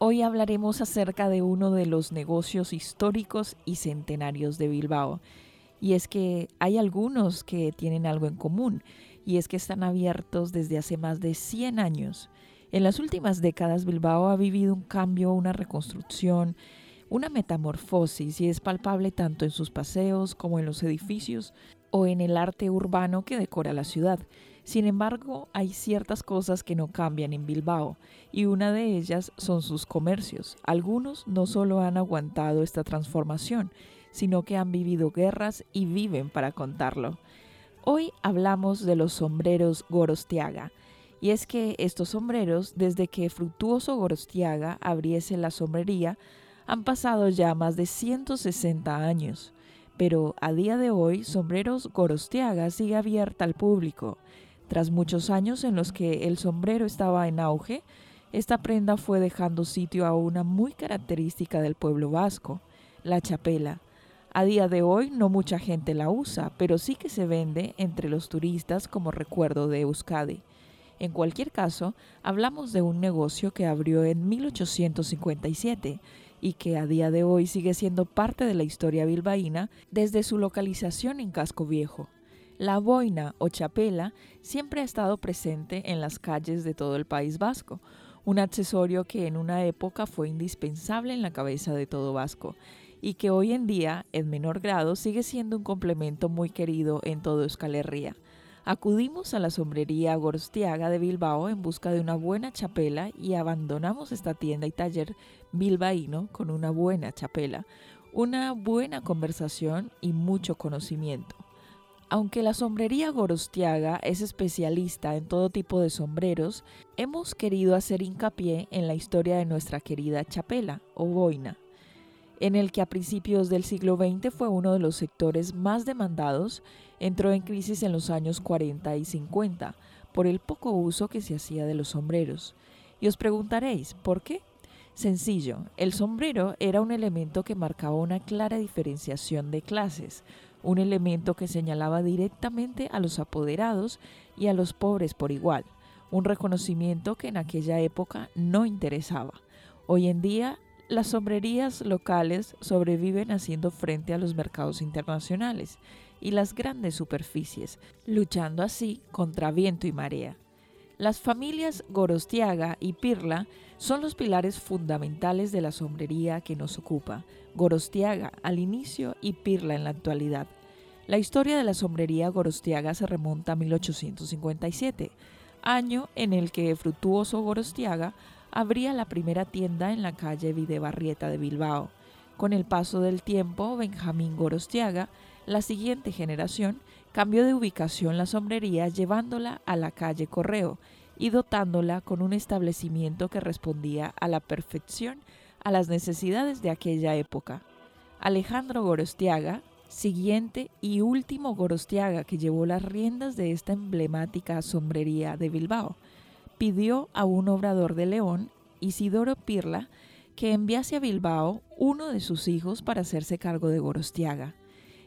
Hoy hablaremos acerca de uno de los negocios históricos y centenarios de Bilbao. Y es que hay algunos que tienen algo en común, y es que están abiertos desde hace más de 100 años. En las últimas décadas Bilbao ha vivido un cambio, una reconstrucción, una metamorfosis y es palpable tanto en sus paseos como en los edificios o en el arte urbano que decora la ciudad. Sin embargo, hay ciertas cosas que no cambian en Bilbao y una de ellas son sus comercios. Algunos no solo han aguantado esta transformación, sino que han vivido guerras y viven para contarlo. Hoy hablamos de los sombreros Gorostiaga, y es que estos sombreros, desde que Fructuoso Gorostiaga abriese la sombrería, han pasado ya más de 160 años. Pero a día de hoy, Sombreros Gorostiaga sigue abierta al público tras muchos años en los que el sombrero estaba en auge, esta prenda fue dejando sitio a una muy característica del pueblo vasco, la chapela. A día de hoy no mucha gente la usa, pero sí que se vende entre los turistas como recuerdo de Euskadi. En cualquier caso, hablamos de un negocio que abrió en 1857 y que a día de hoy sigue siendo parte de la historia bilbaína desde su localización en Casco Viejo. La boina o chapela siempre ha estado presente en las calles de todo el País Vasco, un accesorio que en una época fue indispensable en la cabeza de todo vasco y que hoy en día, en menor grado, sigue siendo un complemento muy querido en todo Euskal Herria. Acudimos a la sombrería Gorostiaga de Bilbao en busca de una buena chapela y abandonamos esta tienda y taller bilbaíno con una buena chapela, una buena conversación y mucho conocimiento. Aunque la sombrería Gorostiaga es especialista en todo tipo de sombreros, hemos querido hacer hincapié en la historia de nuestra querida chapela o boina, en el que a principios del siglo XX fue uno de los sectores más demandados, entró en crisis en los años 40 y 50 por el poco uso que se hacía de los sombreros. Y os preguntaréis, ¿por qué? Sencillo, el sombrero era un elemento que marcaba una clara diferenciación de clases, un elemento que señalaba directamente a los apoderados y a los pobres por igual, un reconocimiento que en aquella época no interesaba. Hoy en día, las sombrerías locales sobreviven haciendo frente a los mercados internacionales y las grandes superficies, luchando así contra viento y marea. Las familias Gorostiaga y Pirla son los pilares fundamentales de la sombrería que nos ocupa, Gorostiaga al inicio y Pirla en la actualidad. La historia de la sombrería Gorostiaga se remonta a 1857, año en el que Frutuoso Gorostiaga abría la primera tienda en la calle Videbarrieta de Bilbao. Con el paso del tiempo, Benjamín Gorostiaga, la siguiente generación, cambió de ubicación la sombrería llevándola a la calle Correo y dotándola con un establecimiento que respondía a la perfección a las necesidades de aquella época. Alejandro Gorostiaga, siguiente y último Gorostiaga que llevó las riendas de esta emblemática sombrería de Bilbao, pidió a un obrador de León, Isidoro Pirla, que enviase a Bilbao uno de sus hijos para hacerse cargo de Gorostiaga.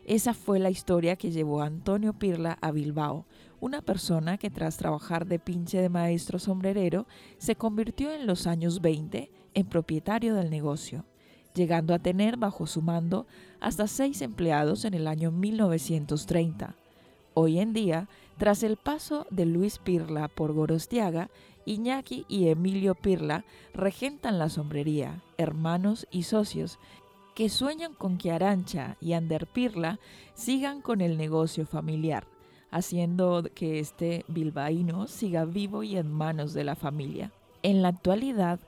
Esa fue la historia que llevó a Antonio Pirla a Bilbao, una persona que tras trabajar de pinche de maestro sombrerero se convirtió en los años 20 en propietario del negocio, llegando a tener bajo su mando hasta seis empleados en el año 1930. Hoy en día, tras el paso de Luis Pirla por Gorostiaga, Iñaki y Emilio Pirla regentan la sombrería, hermanos y socios, que sueñan con que Arancha y Ander Pirla sigan con el negocio familiar, haciendo que este bilbaíno siga vivo y en manos de la familia. En la actualidad,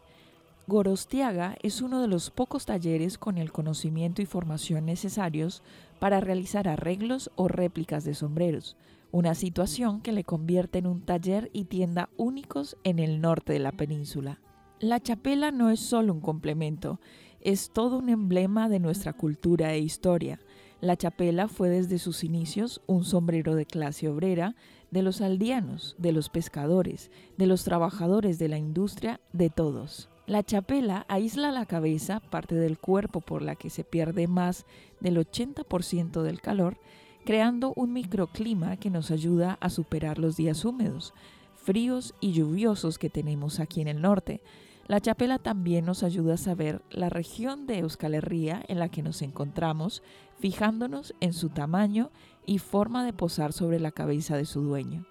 Gorostiaga es uno de los pocos talleres con el conocimiento y formación necesarios para realizar arreglos o réplicas de sombreros, una situación que le convierte en un taller y tienda únicos en el norte de la península. La chapela no es solo un complemento, es todo un emblema de nuestra cultura e historia. La chapela fue desde sus inicios un sombrero de clase obrera, de los aldeanos, de los pescadores, de los trabajadores de la industria, de todos. La chapela aísla la cabeza, parte del cuerpo por la que se pierde más del 80% del calor, creando un microclima que nos ayuda a superar los días húmedos, fríos y lluviosos que tenemos aquí en el norte. La chapela también nos ayuda a saber la región de Euskal Herria en la que nos encontramos, fijándonos en su tamaño y forma de posar sobre la cabeza de su dueño.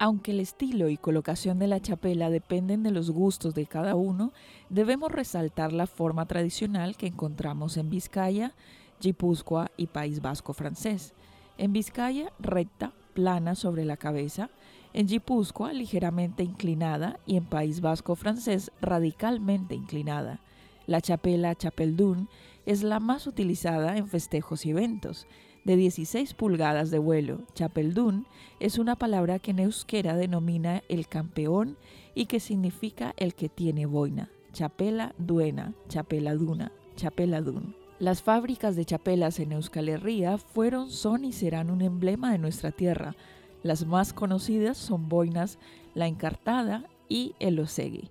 Aunque el estilo y colocación de la chapela dependen de los gustos de cada uno, debemos resaltar la forma tradicional que encontramos en Vizcaya, Guipúzcoa y País Vasco francés. En Vizcaya, recta, plana sobre la cabeza, en Guipúzcoa ligeramente inclinada y en País Vasco francés radicalmente inclinada. La chapela chapeldún es la más utilizada en festejos y eventos. De 16 pulgadas de vuelo, chapeldún es una palabra que en euskera denomina el campeón y que significa el que tiene boina. Chapela duena, chapela duna, chapela dun. Las fábricas de chapelas en Euskal Herria fueron, son y serán un emblema de nuestra tierra, las más conocidas son Boinas, La Encartada y El Osegui,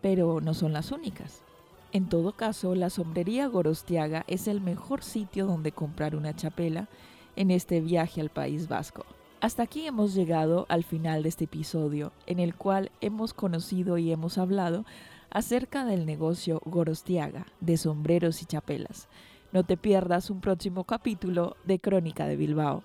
pero no son las únicas. En todo caso, la sombrería Gorostiaga es el mejor sitio donde comprar una chapela en este viaje al País Vasco. Hasta aquí hemos llegado al final de este episodio, en el cual hemos conocido y hemos hablado acerca del negocio Gorostiaga de sombreros y chapelas. No te pierdas un próximo capítulo de Crónica de Bilbao.